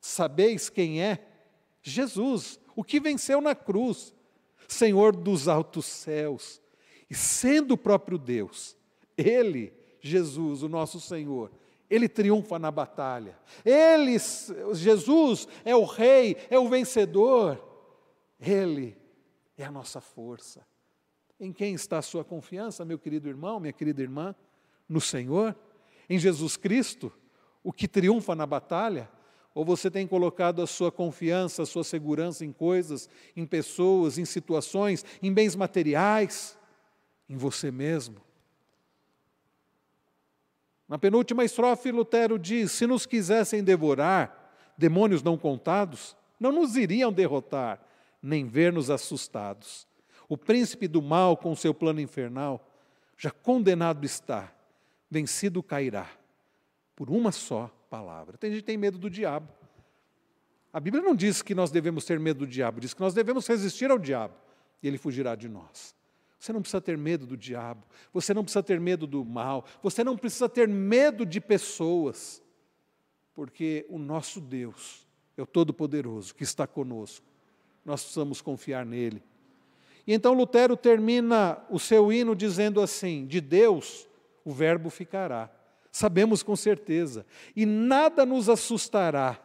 Sabeis quem é? Jesus, o que venceu na cruz, Senhor dos altos céus, e sendo o próprio Deus, Ele, Jesus, o nosso Senhor, ele triunfa na batalha. Ele, Jesus, é o rei, é o vencedor. Ele é a nossa força. Em quem está a sua confiança, meu querido irmão, minha querida irmã? No Senhor? Em Jesus Cristo, o que triunfa na batalha? Ou você tem colocado a sua confiança, a sua segurança em coisas, em pessoas, em situações, em bens materiais, em você mesmo? Na penúltima estrofe, Lutero diz: Se nos quisessem devorar, demônios não contados, não nos iriam derrotar, nem ver-nos assustados. O príncipe do mal, com seu plano infernal, já condenado está, vencido cairá, por uma só palavra. Tem gente que tem medo do diabo. A Bíblia não diz que nós devemos ter medo do diabo, diz que nós devemos resistir ao diabo e ele fugirá de nós. Você não precisa ter medo do diabo, você não precisa ter medo do mal, você não precisa ter medo de pessoas, porque o nosso Deus é o Todo-Poderoso que está conosco. Nós precisamos confiar nele. E então Lutero termina o seu hino dizendo assim: de Deus o Verbo ficará. Sabemos com certeza, e nada nos assustará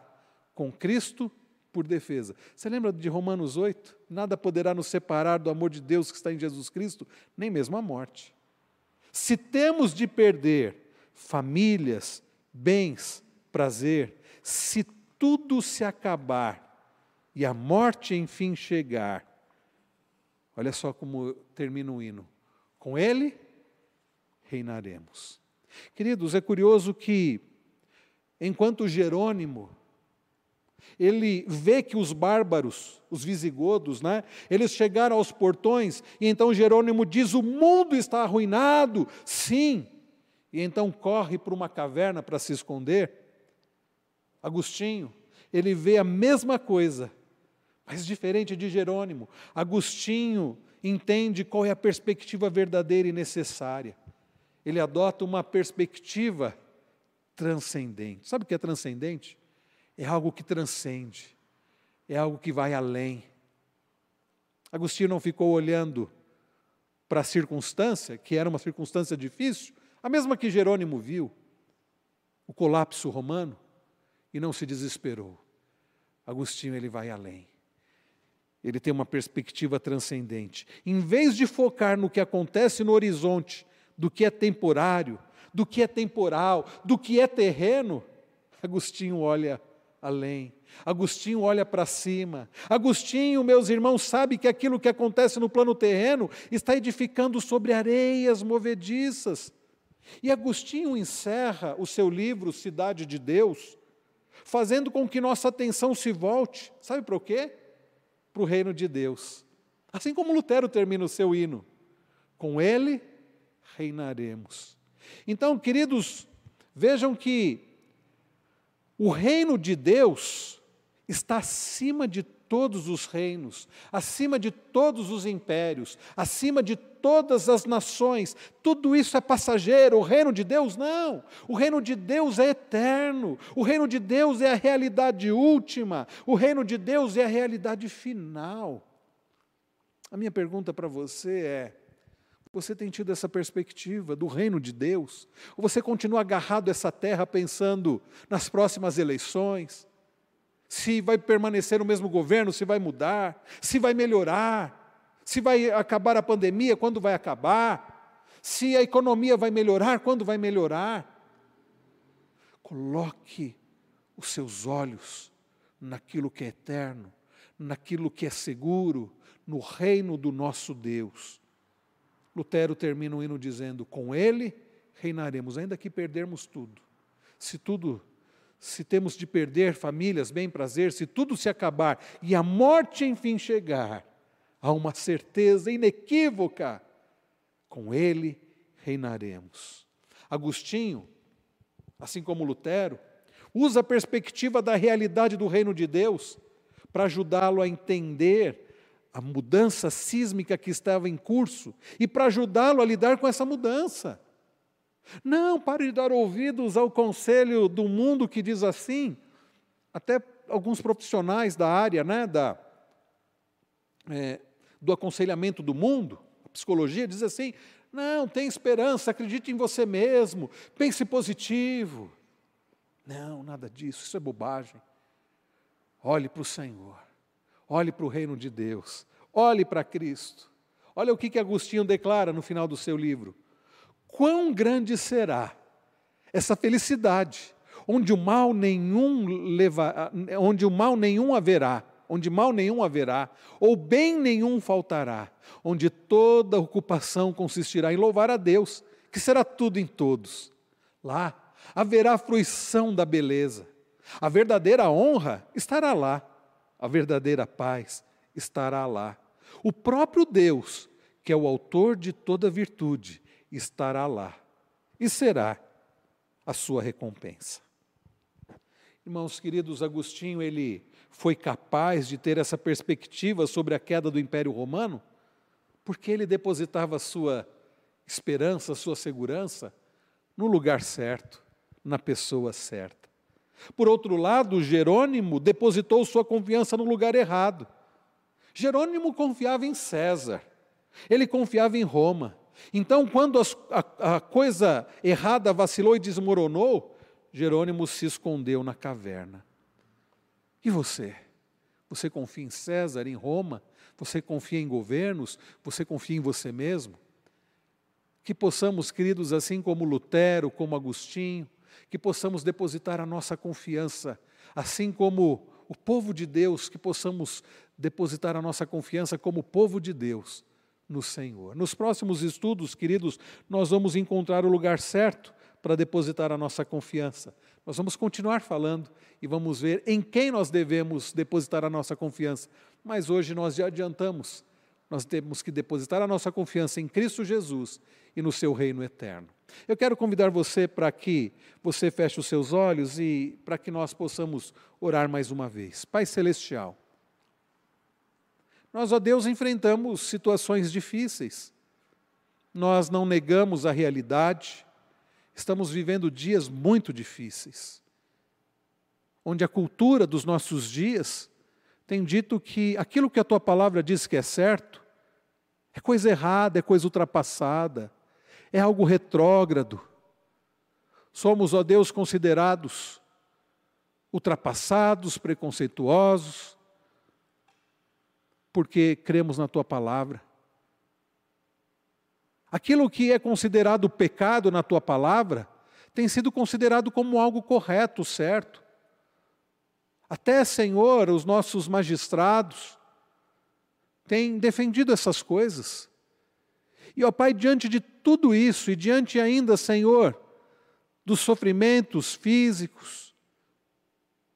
com Cristo por defesa. Você lembra de Romanos 8? Nada poderá nos separar do amor de Deus que está em Jesus Cristo, nem mesmo a morte. Se temos de perder famílias, bens, prazer, se tudo se acabar e a morte enfim chegar, olha só como termina o hino: com Ele reinaremos. Queridos, é curioso que, enquanto Jerônimo ele vê que os bárbaros, os visigodos, né, eles chegaram aos portões, e então Jerônimo diz: o mundo está arruinado, sim. E então corre para uma caverna para se esconder. Agostinho, ele vê a mesma coisa, mas diferente de Jerônimo. Agostinho entende qual é a perspectiva verdadeira e necessária. Ele adota uma perspectiva transcendente. Sabe o que é transcendente? é algo que transcende, é algo que vai além. Agostinho não ficou olhando para a circunstância, que era uma circunstância difícil, a mesma que Jerônimo viu, o colapso romano, e não se desesperou. Agostinho ele vai além. Ele tem uma perspectiva transcendente. Em vez de focar no que acontece no horizonte, do que é temporário, do que é temporal, do que é terreno, Agostinho olha além. Agostinho olha para cima. Agostinho, meus irmãos, sabe que aquilo que acontece no plano terreno está edificando sobre areias movediças. E Agostinho encerra o seu livro Cidade de Deus, fazendo com que nossa atenção se volte, sabe para o quê? Para o reino de Deus. Assim como Lutero termina o seu hino, com ele reinaremos. Então, queridos, vejam que o reino de Deus está acima de todos os reinos, acima de todos os impérios, acima de todas as nações. Tudo isso é passageiro. O reino de Deus não. O reino de Deus é eterno. O reino de Deus é a realidade última. O reino de Deus é a realidade final. A minha pergunta para você é: você tem tido essa perspectiva do reino de Deus? Ou você continua agarrado a essa terra pensando nas próximas eleições? Se vai permanecer o mesmo governo, se vai mudar, se vai melhorar, se vai acabar a pandemia, quando vai acabar, se a economia vai melhorar, quando vai melhorar? Coloque os seus olhos naquilo que é eterno, naquilo que é seguro, no reino do nosso Deus Lutero termina o hino dizendo: Com ele reinaremos, ainda que perdermos tudo. Se tudo, se temos de perder famílias, bem prazer, se tudo se acabar e a morte enfim chegar, há uma certeza inequívoca: com ele reinaremos. Agostinho, assim como Lutero, usa a perspectiva da realidade do reino de Deus para ajudá-lo a entender a mudança sísmica que estava em curso e para ajudá-lo a lidar com essa mudança. Não, pare de dar ouvidos ao conselho do mundo que diz assim, até alguns profissionais da área né, da, é, do aconselhamento do mundo, a psicologia, diz assim: não, tem esperança, acredite em você mesmo, pense positivo. Não, nada disso, isso é bobagem. Olhe para o Senhor. Olhe para o reino de Deus, olhe para Cristo. Olha o que, que Agostinho declara no final do seu livro. Quão grande será essa felicidade, onde o mal nenhum leva, onde o mal nenhum haverá, onde mal nenhum haverá, ou bem nenhum faltará, onde toda ocupação consistirá em louvar a Deus, que será tudo em todos. Lá haverá fruição da beleza. A verdadeira honra estará lá. A verdadeira paz estará lá. O próprio Deus, que é o autor de toda virtude, estará lá. E será a sua recompensa. Irmãos queridos, Agostinho, ele foi capaz de ter essa perspectiva sobre a queda do Império Romano, porque ele depositava sua esperança, sua segurança no lugar certo, na pessoa certa. Por outro lado, Jerônimo depositou sua confiança no lugar errado. Jerônimo confiava em César, ele confiava em Roma. Então, quando a, a coisa errada vacilou e desmoronou, Jerônimo se escondeu na caverna. E você? Você confia em César, em Roma? Você confia em governos? Você confia em você mesmo? Que possamos, queridos, assim como Lutero, como Agostinho, que possamos depositar a nossa confiança, assim como o povo de Deus, que possamos depositar a nossa confiança como povo de Deus no Senhor. Nos próximos estudos, queridos, nós vamos encontrar o lugar certo para depositar a nossa confiança. Nós vamos continuar falando e vamos ver em quem nós devemos depositar a nossa confiança. Mas hoje nós já adiantamos. Nós temos que depositar a nossa confiança em Cristo Jesus e no seu reino eterno. Eu quero convidar você para que você feche os seus olhos e para que nós possamos orar mais uma vez. Pai Celestial, nós, ó Deus, enfrentamos situações difíceis. Nós não negamos a realidade, estamos vivendo dias muito difíceis, onde a cultura dos nossos dias tem dito que aquilo que a tua palavra diz que é certo é coisa errada, é coisa ultrapassada, é algo retrógrado. Somos, ó Deus, considerados ultrapassados, preconceituosos, porque cremos na tua palavra. Aquilo que é considerado pecado na tua palavra tem sido considerado como algo correto, certo. Até, Senhor, os nossos magistrados têm defendido essas coisas. E, ó Pai, diante de tudo isso e diante ainda, Senhor, dos sofrimentos físicos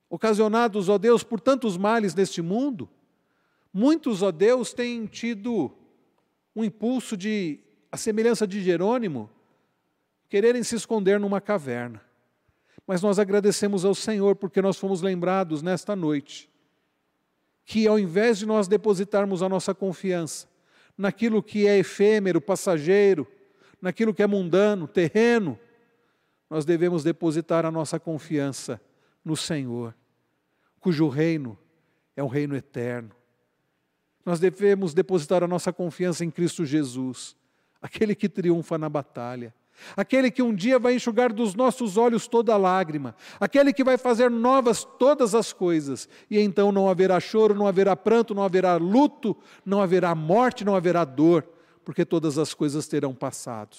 ocasionados, ó Deus, por tantos males neste mundo, muitos, ó Deus, têm tido um impulso de a semelhança de Jerônimo, quererem se esconder numa caverna. Mas nós agradecemos ao Senhor porque nós fomos lembrados nesta noite que, ao invés de nós depositarmos a nossa confiança naquilo que é efêmero, passageiro, naquilo que é mundano, terreno, nós devemos depositar a nossa confiança no Senhor, cujo reino é um reino eterno. Nós devemos depositar a nossa confiança em Cristo Jesus aquele que triunfa na batalha, aquele que um dia vai enxugar dos nossos olhos toda lágrima, aquele que vai fazer novas todas as coisas, e então não haverá choro, não haverá pranto, não haverá luto, não haverá morte, não haverá dor, porque todas as coisas terão passado.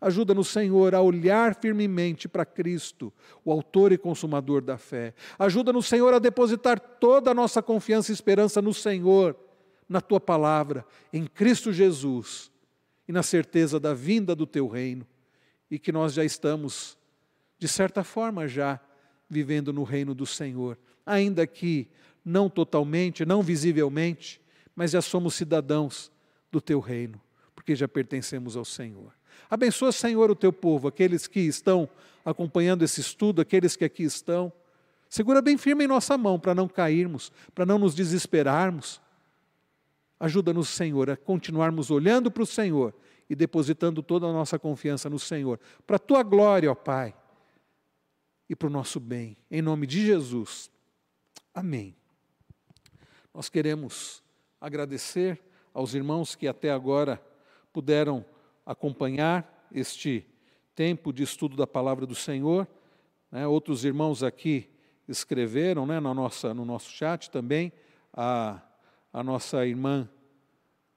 Ajuda-nos, Senhor, a olhar firmemente para Cristo, o Autor e Consumador da fé. Ajuda-nos, Senhor, a depositar toda a nossa confiança e esperança no Senhor, na Tua palavra, em Cristo Jesus e na certeza da vinda do teu reino, e que nós já estamos, de certa forma, já vivendo no reino do Senhor, ainda que não totalmente, não visivelmente, mas já somos cidadãos do teu reino, porque já pertencemos ao Senhor. Abençoa, Senhor, o teu povo, aqueles que estão acompanhando esse estudo, aqueles que aqui estão. Segura bem firme em nossa mão para não cairmos, para não nos desesperarmos, Ajuda-nos, Senhor, a continuarmos olhando para o Senhor e depositando toda a nossa confiança no Senhor, para a tua glória, ó Pai, e para o nosso bem. Em nome de Jesus. Amém. Nós queremos agradecer aos irmãos que até agora puderam acompanhar este tempo de estudo da palavra do Senhor. Né? Outros irmãos aqui escreveram né, na nossa, no nosso chat também. A a nossa irmã,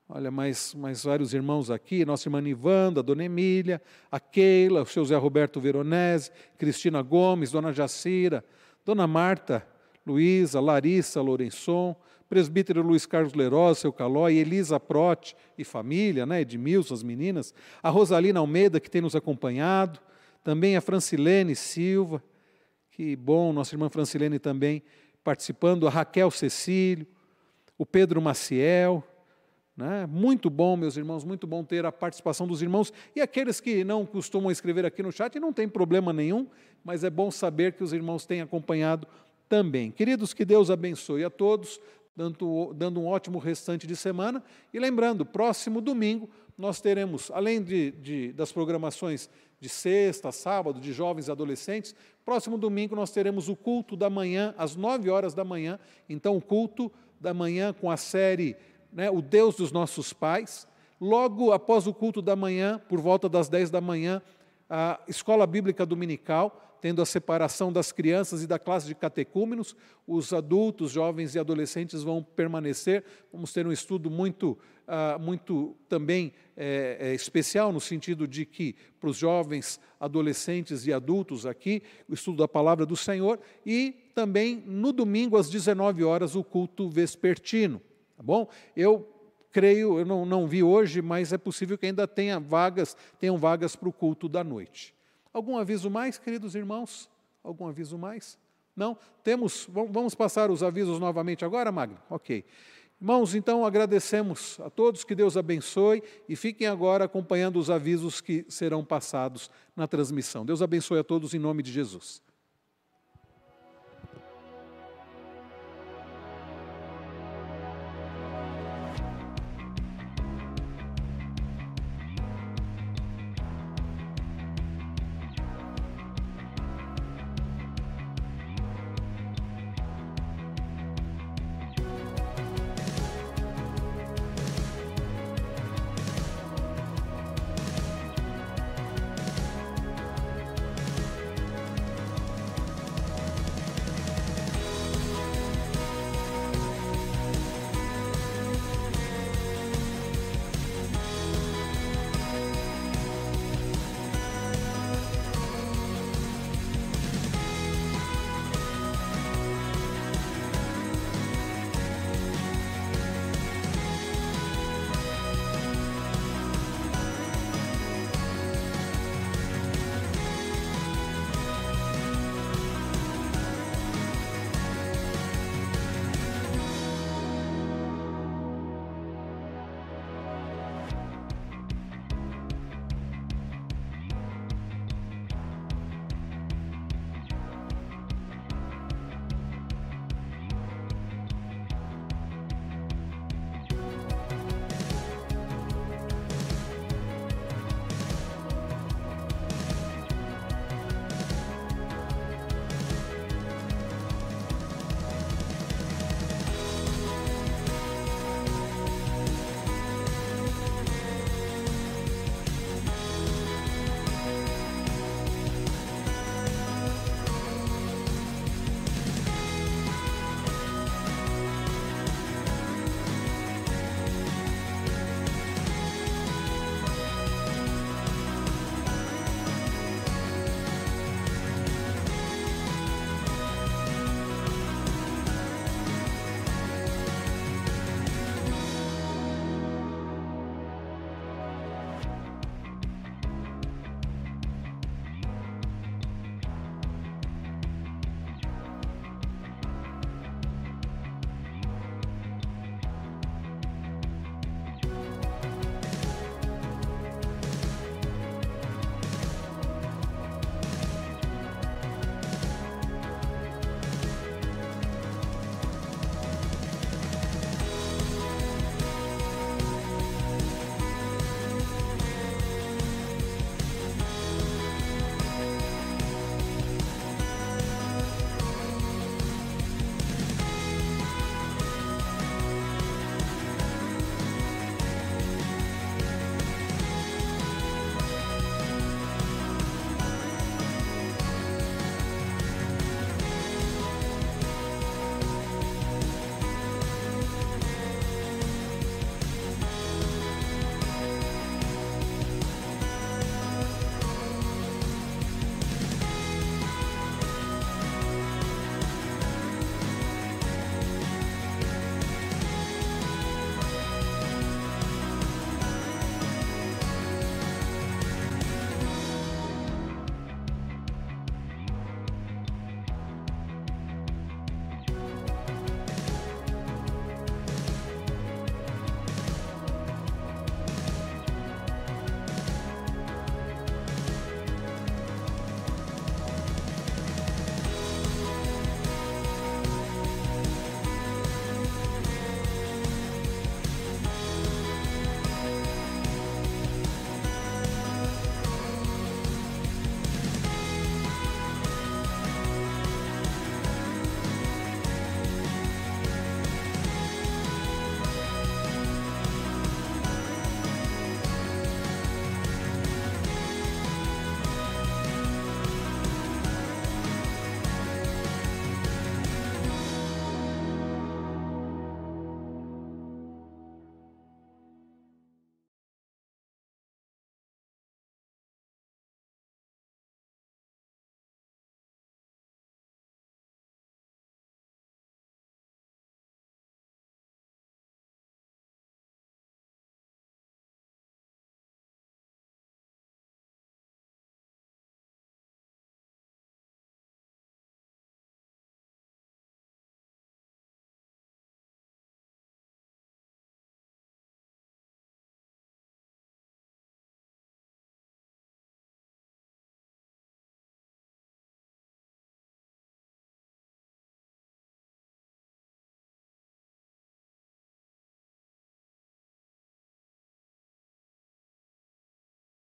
olha, mais, mais vários irmãos aqui, nossa irmã Nivanda, Dona Emília, a Keila, o seu Zé Roberto Veronese, Cristina Gomes, Dona Jacira, Dona Marta, Luísa, Larissa Lourençon, presbítero Luiz Carlos Lerosa, seu Calói, Elisa Prote e família, né, Edmilson, as meninas, a Rosalina Almeida, que tem nos acompanhado, também a Francilene Silva, que bom, nossa irmã Francilene também participando, a Raquel Cecílio, o Pedro Maciel, né? Muito bom, meus irmãos, muito bom ter a participação dos irmãos e aqueles que não costumam escrever aqui no chat, não tem problema nenhum, mas é bom saber que os irmãos têm acompanhado também. Queridos, que Deus abençoe a todos, dando, dando um ótimo restante de semana. E lembrando, próximo domingo nós teremos, além de, de, das programações de sexta, sábado, de jovens e adolescentes, próximo domingo nós teremos o culto da manhã, às nove horas da manhã. Então, o culto da manhã com a série né, O Deus dos Nossos Pais. Logo após o culto da manhã, por volta das dez da manhã, a escola bíblica dominical tendo a separação das crianças e da classe de catecúmenos, os adultos, jovens e adolescentes vão permanecer. Vamos ter um estudo muito, uh, muito também é, é, especial, no sentido de que para os jovens, adolescentes e adultos aqui, o estudo da palavra do Senhor, e também no domingo, às 19 horas, o culto vespertino. Tá bom? Eu creio, eu não, não vi hoje, mas é possível que ainda tenha vagas, tenham vagas para o culto da noite. Algum aviso mais, queridos irmãos? Algum aviso mais? Não? Temos, vamos passar os avisos novamente agora, Magno? Ok. Irmãos, então agradecemos a todos, que Deus abençoe e fiquem agora acompanhando os avisos que serão passados na transmissão. Deus abençoe a todos em nome de Jesus.